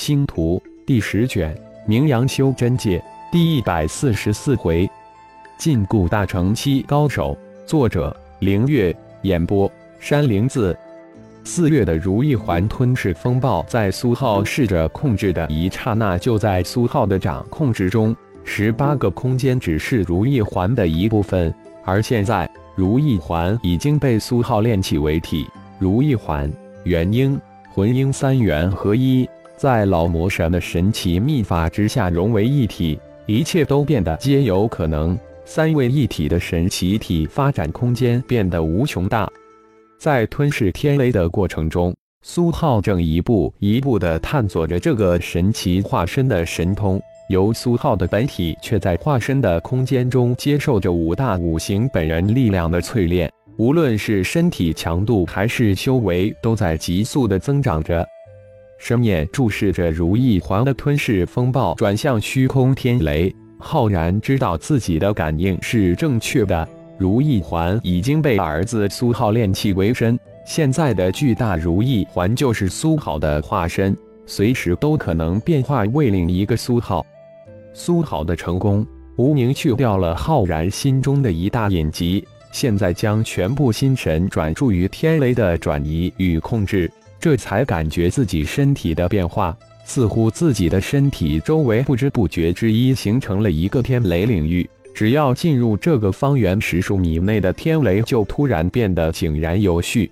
星图第十卷，名扬修真界第一百四十四回，禁锢大成期高手。作者：凌月，演播：山灵子。四月的如意环吞噬风暴，在苏浩试着控制的一刹那，就在苏浩的掌控之中。十八个空间只是如意环的一部分，而现在如意环已经被苏浩炼气为体。如意环、元婴、魂婴三元合一，在老魔神的神奇秘法之下融为一体，一切都变得皆有可能。三位一体的神奇体发展空间变得无穷大。在吞噬天雷的过程中，苏浩正一步一步地探索着这个神奇化身的神通。由苏浩的本体却在化身的空间中接受着五大五行本人力量的淬炼，无论是身体强度还是修为，都在急速的增长着。神眼注视着如意环的吞噬风暴转向虚空天雷，浩然知道自己的感应是正确的。如意环已经被儿子苏浩炼气为身，现在的巨大如意环就是苏浩的化身，随时都可能变化为另一个苏浩。苏浩的成功，无名去掉了浩然心中的一大隐疾，现在将全部心神转注于天雷的转移与控制，这才感觉自己身体的变化，似乎自己的身体周围不知不觉之一形成了一个天雷领域。只要进入这个方圆十数米内的天雷，就突然变得井然有序。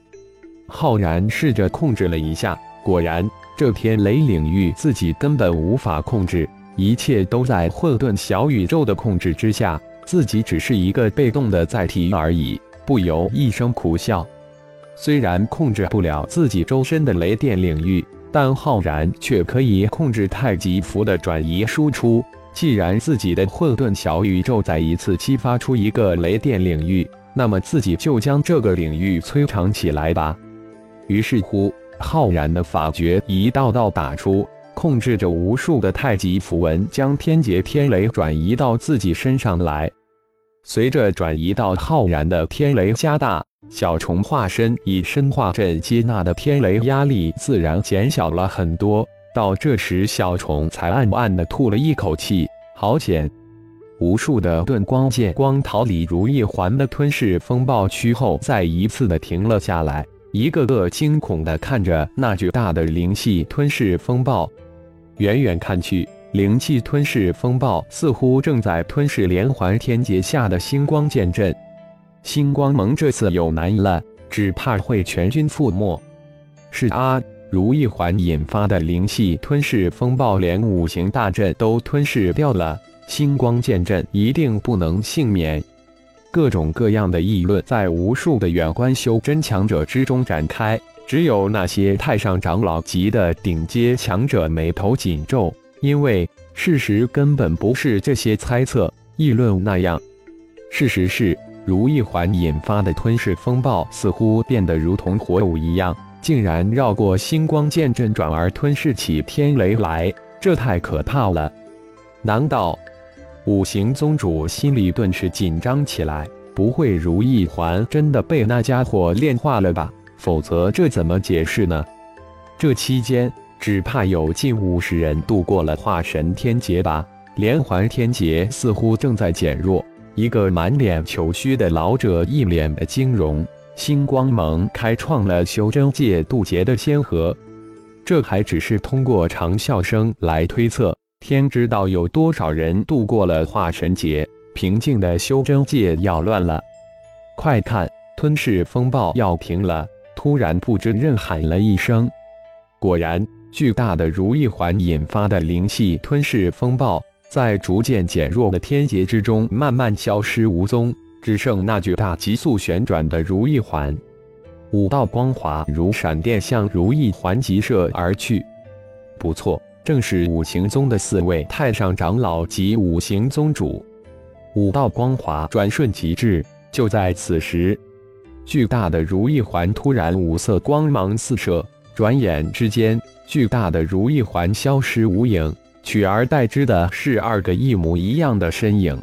浩然试着控制了一下，果然，这天雷领域自己根本无法控制，一切都在混沌小宇宙的控制之下，自己只是一个被动的载体而已。不由一声苦笑。虽然控制不了自己周身的雷电领域，但浩然却可以控制太极符的转移输出。既然自己的混沌小宇宙再一次激发出一个雷电领域，那么自己就将这个领域催长起来吧。于是乎，浩然的法诀一道道打出，控制着无数的太极符文，将天劫天雷转移到自己身上来。随着转移到浩然的天雷加大，小虫化身以身化阵接纳的天雷压力自然减小了很多。到这时，小虫才暗暗的吐了一口气，好险！无数的盾光剑光逃离如意环的吞噬风暴区后，再一次的停了下来，一个个惊恐的看着那巨大的灵气吞噬风暴。远远看去，灵气吞噬风暴似乎正在吞噬连环天劫下的星光剑阵。星光盟这次有难了，只怕会全军覆没。是啊。如意环引发的灵气吞噬风暴，连五行大阵都吞噬掉了，星光剑阵一定不能幸免。各种各样的议论在无数的远观修真强者之中展开，只有那些太上长老级的顶阶强者眉头紧皱，因为事实根本不是这些猜测议论那样。事实是，如意环引发的吞噬风暴似乎变得如同火舞一样。竟然绕过星光剑阵，转而吞噬起天雷来，这太可怕了！难道五行宗主心里顿时紧张起来？不会如意环真的被那家伙炼化了吧？否则这怎么解释呢？这期间，只怕有近五十人度过了化神天劫吧？连环天劫似乎正在减弱。一个满脸虬须的老者一脸的惊容。星光盟开创了修真界渡劫的先河，这还只是通过长啸声来推测。天知道有多少人度过了化神劫，平静的修真界要乱了。快看，吞噬风暴要停了！突然，不知任喊了一声。果然，巨大的如意环引发的灵气吞噬风暴，在逐渐减弱的天劫之中，慢慢消失无踪。只剩那巨大急速旋转的如意环，五道光华如闪电向如意环急射而去。不错，正是五行宗的四位太上长老及五行宗主。五道光华转瞬即至，就在此时，巨大的如意环突然五色光芒四射，转眼之间，巨大的如意环消失无影，取而代之的是二个一模一样的身影。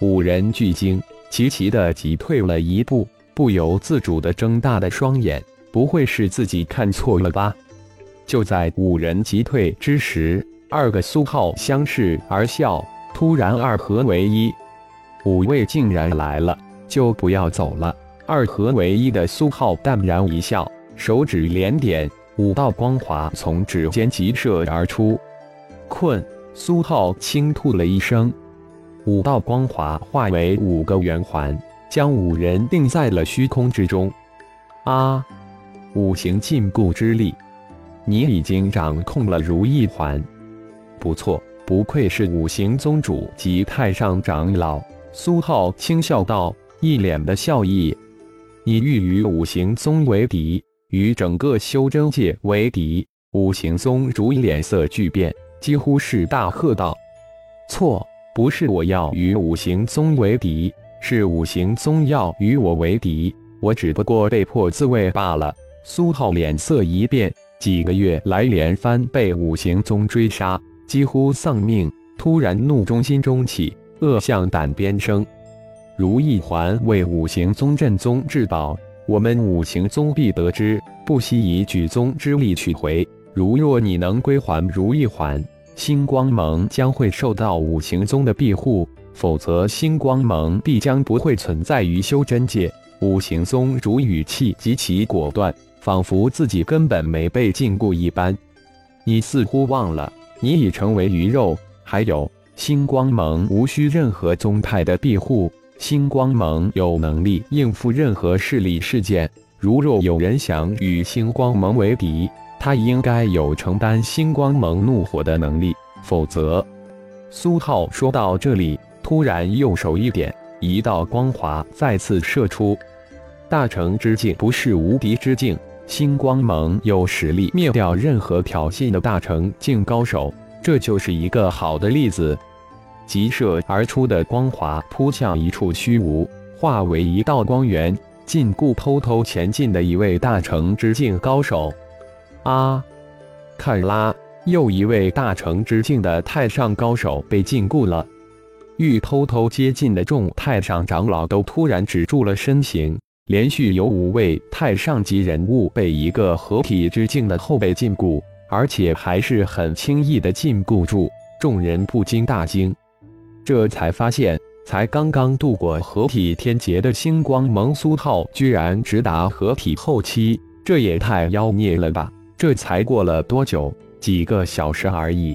五人俱惊。齐齐的挤退了一步，不由自主的睁大的双眼，不会是自己看错了吧？就在五人急退之时，二个苏浩相视而笑，突然二合为一。五位竟然来了，就不要走了。二合为一的苏浩淡然一笑，手指连点，五道光华从指尖急射而出。困！苏浩轻吐了一声，五道光华化为五个圆环，将五人定在了虚空之中。啊！五行禁锢之力，你已经掌控了如意环。不错，不愧是五行宗主及太上长老。苏浩轻笑道，一脸的笑意。你欲与五行宗为敌，与整个修真界为敌？五行宗主脸色巨变，几乎是大喝道：“错，不是我要与五行宗为敌，是五行宗要与我为敌。我只不过被迫自卫罢了。”苏浩脸色一变，几个月来连番被五行宗追杀，几乎丧命，突然怒中心中起。恶向胆边生，如意环为五行宗镇宗至宝，我们五行宗必得之，不惜以举宗之力取回。如若你能归还如意环，星光盟将会受到五行宗的庇护；否则，星光盟必将不会存在于修真界。五行宗主语气极其果断，仿佛自己根本没被禁锢一般。你似乎忘了，你已成为鱼肉。还有。星光盟无需任何宗派的庇护，星光盟有能力应付任何势力事件。如若有人想与星光盟为敌，他应该有承担星光盟怒火的能力。否则，苏浩说到这里，突然右手一点，一道光华再次射出。大成之境不是无敌之境，星光盟有实力灭掉任何挑衅的大成境高手。这就是一个好的例子。急射而出的光华扑向一处虚无，化为一道光源，禁锢偷偷前进的一位大成之境高手。啊！看啦，又一位大成之境的太上高手被禁锢了。欲偷偷接近的众太上长老都突然止住了身形，连续有五位太上级人物被一个合体之境的后辈禁锢。而且还是很轻易的禁锢住，众人不禁大惊，这才发现，才刚刚度过合体天劫的星光蒙苏浩，居然直达合体后期，这也太妖孽了吧！这才过了多久？几个小时而已。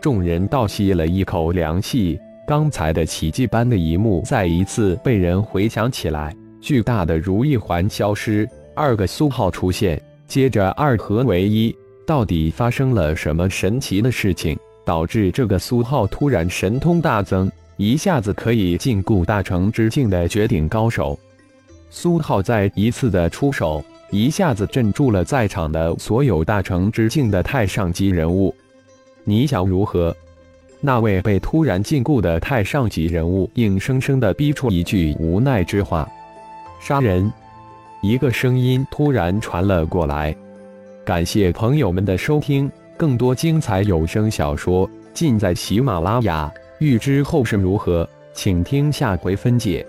众人倒吸了一口凉气，刚才的奇迹般的一幕再一次被人回想起来。巨大的如意环消失，二个苏浩出现，接着二合为一。到底发生了什么神奇的事情，导致这个苏浩突然神通大增，一下子可以禁锢大成之境的绝顶高手？苏浩再一次的出手，一下子镇住了在场的所有大成之境的太上级人物。你想如何？那位被突然禁锢的太上级人物硬生生的逼出一句无奈之话：“杀人！”一个声音突然传了过来。感谢朋友们的收听，更多精彩有声小说尽在喜马拉雅。欲知后事如何，请听下回分解。